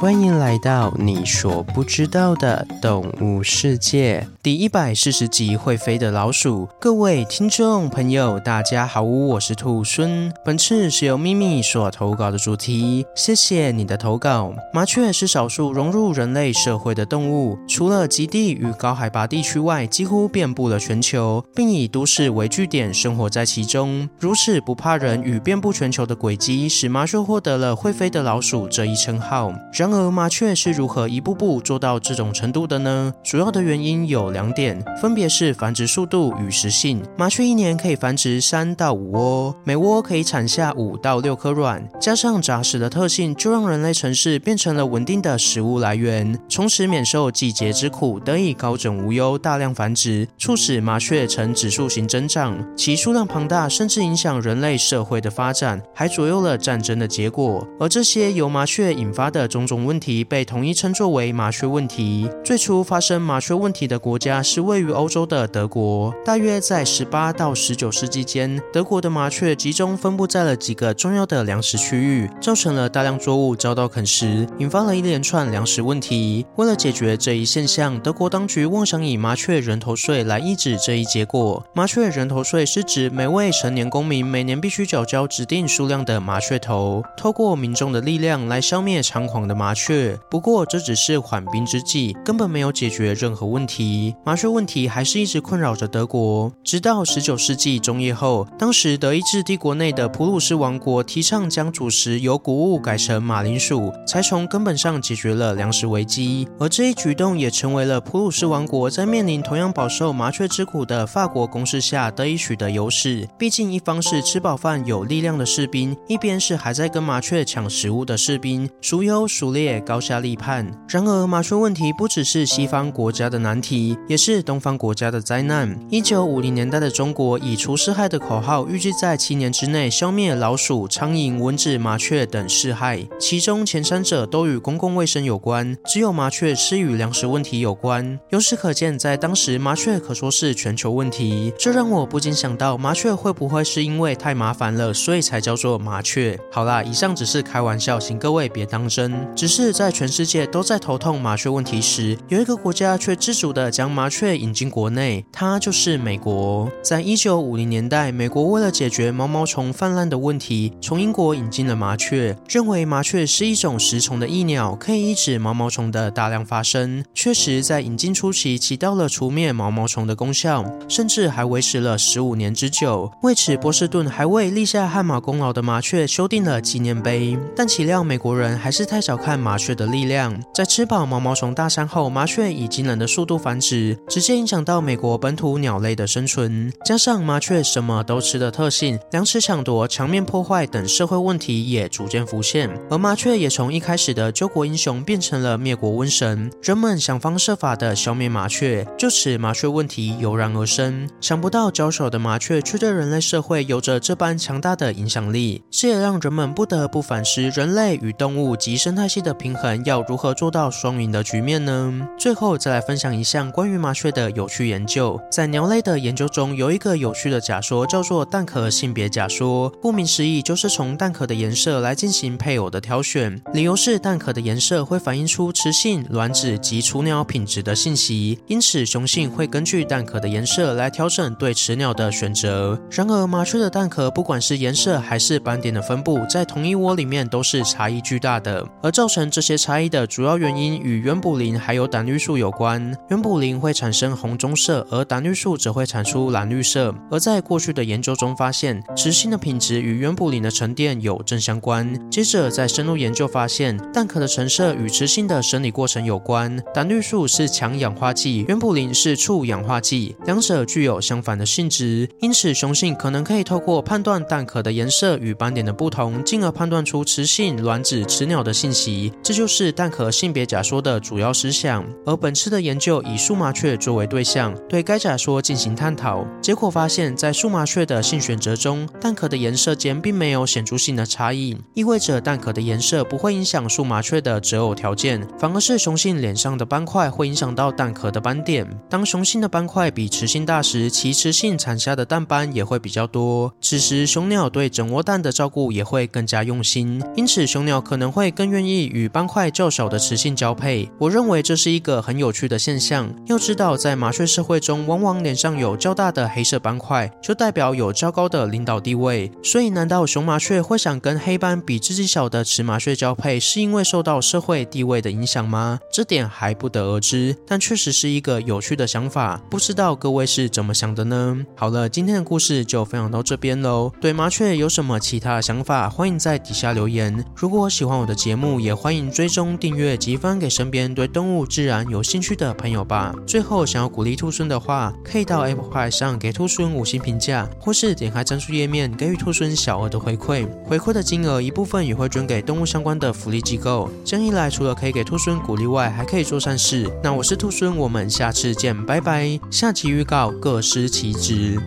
欢迎来到你所不知道的动物世界第一百四十集：会飞的老鼠。各位听众朋友，大家好，我是兔孙。本次是由咪咪所投稿的主题，谢谢你的投稿。麻雀是少数融入人类社会的动物，除了极地与高海拔地区外，几乎遍布了全球，并以都市为据点生活在其中。如此不怕人与遍布全球的轨迹，使麻雀获得了“会飞的老鼠”这一称号。然而，麻雀是如何一步步做到这种程度的呢？主要的原因有两点，分别是繁殖速度与食性。麻雀一年可以繁殖三到五窝，每窝可以产下五到六颗卵，加上杂食的特性，就让人类城市变成了稳定的食物来源，从此免受季节之苦，得以高枕无忧，大量繁殖，促使麻雀呈指数型增长。其数量庞大，甚至影响人类社会的发展，还左右了战争的结果。而这些由麻雀引发的种种问题，被统一称作为麻雀问题。最初发生麻雀问题的国家是位于欧洲的德国，大约在十八到十九世纪间，德国的麻雀集中分布在了几个重要的粮食区域，造成了大量作物遭到啃食，引发了一连串粮食问题。为了解决这一现象，德国当局妄想以麻雀人头税来抑制这一结果。麻雀人头税是指每位成年公民每年必须缴交指定数量的麻雀头，透过民众的力量来消灭猖狂的麻麻雀。不过这只是缓兵之计，根本没有解决任何问题。麻雀问题还是一直困扰着德国，直到十九世纪中叶后，当时德意志帝国内的普鲁士王国提倡将主食由谷物改成马铃薯，才从根本上解决了粮食危机。而这一举动也成为了普鲁士王国在面临同样饱受麻雀之苦的法国攻势下得以取得优势。毕竟一方是吃饱饭有力量的士兵，一边是还在跟麻雀抢食物的士兵，孰优孰劣？高下立判。然而，麻雀问题不只是西方国家的难题，也是东方国家的灾难。一九五零年代的中国以除四害的口号，预计在七年之内消灭老鼠、苍蝇、蚊子、麻雀等四害。其中前三者都与公共卫生有关，只有麻雀是与粮食问题有关。由此可见，在当时，麻雀可说是全球问题。这让我不禁想到，麻雀会不会是因为太麻烦了，所以才叫做麻雀？好啦，以上只是开玩笑，请各位别当真。只是。在全世界都在头痛麻雀问题时，有一个国家却知足的将麻雀引进国内，它就是美国。在一九五零年代，美国为了解决毛毛虫泛滥的问题，从英国引进了麻雀，认为麻雀是一种食虫的益鸟，可以抑制毛毛虫的大量发生。确实，在引进初期起到了除灭毛毛虫的功效，甚至还维持了十五年之久。为此，波士顿还为立下汗马功劳的麻雀修订了纪念碑。但岂料美国人还是太小看麻雀的力量，在吃饱毛毛虫大餐后，麻雀以惊人的速度繁殖，直接影响到美国本土鸟类的生存。加上麻雀什么都吃的特性，粮食抢夺、墙面破坏等社会问题也逐渐浮现。而麻雀也从一开始的救国英雄变成了灭国瘟神，人们想方设法的消灭麻雀，就此麻雀问题油然而生。想不到娇小的麻雀却对人类社会有着这般强大的影响力，这也让人们不得不反思人类与动物及生态系的平衡。要如何做到双赢的局面呢？最后再来分享一项关于麻雀的有趣研究。在鸟类的研究中，有一个有趣的假说，叫做蛋壳性别假说。顾名思义，就是从蛋壳的颜色来进行配偶的挑选。理由是蛋壳的颜色会反映出雌性卵子及雏鸟品质的信息，因此雄性会根据蛋壳的颜色来调整对雌鸟的选择。然而，麻雀的蛋壳不管是颜色还是斑点的分布，在同一窝里面都是差异巨大的，而造成这些。差异的主要原因与原卟啉还有胆绿素有关。原卟啉会产生红棕色，而胆绿素则会产出蓝绿色。而在过去的研究中发现，雌性的品质与原卟啉的沉淀有正相关。接着在深入研究发现，蛋壳的成色与雌性的生理过程有关。胆绿素是强氧化剂，原卟啉是促氧化剂，两者具有相反的性质。因此，雄性可能可以透过判断蛋壳的颜色与斑点的不同，进而判断出雌性卵子、雌鸟的信息。这就是蛋壳性别假说的主要思想，而本次的研究以树麻雀作为对象，对该假说进行探讨。结果发现，在树麻雀的性选择中，蛋壳的颜色间并没有显著性的差异，意味着蛋壳的颜色不会影响树麻雀的择偶条件，反而是雄性脸上的斑块会影响到蛋壳的斑点。当雄性的斑块比雌性大时，其雌性产下的蛋斑也会比较多。此时，雄鸟对整窝蛋的照顾也会更加用心，因此雄鸟可能会更愿意与斑块较小的雌性交配。我认为这是一个很有趣的现象。要知道，在麻雀社会中，往往脸上有较大的黑色斑块，就代表有较高的领导地位。所以，难道雄麻雀会想跟黑斑比自己小的雌麻雀交配，是因为受到社会地位的影响吗？这点还不得而知，但确实是一个有趣的想法。不知道各位是怎么想的呢？好了，今天的故事就分享到这边喽。对麻雀有什么其他的想法，欢迎在底下留言。如果喜欢我的节目，也欢迎追踪订阅及分给身边对动物自然有兴趣的朋友吧。最后，想要鼓励兔猻的话，可以到 Apple Pie 上给兔猻五星评价，或是点开赞助页面给予兔猻小额的回馈。回馈的金额一部分也会捐给动物相关的福利机构。这样一来，除了可以给兔猻鼓励外，还可以做善事。那我是兔猻，我们下次见，拜拜。下期预告：各司其职。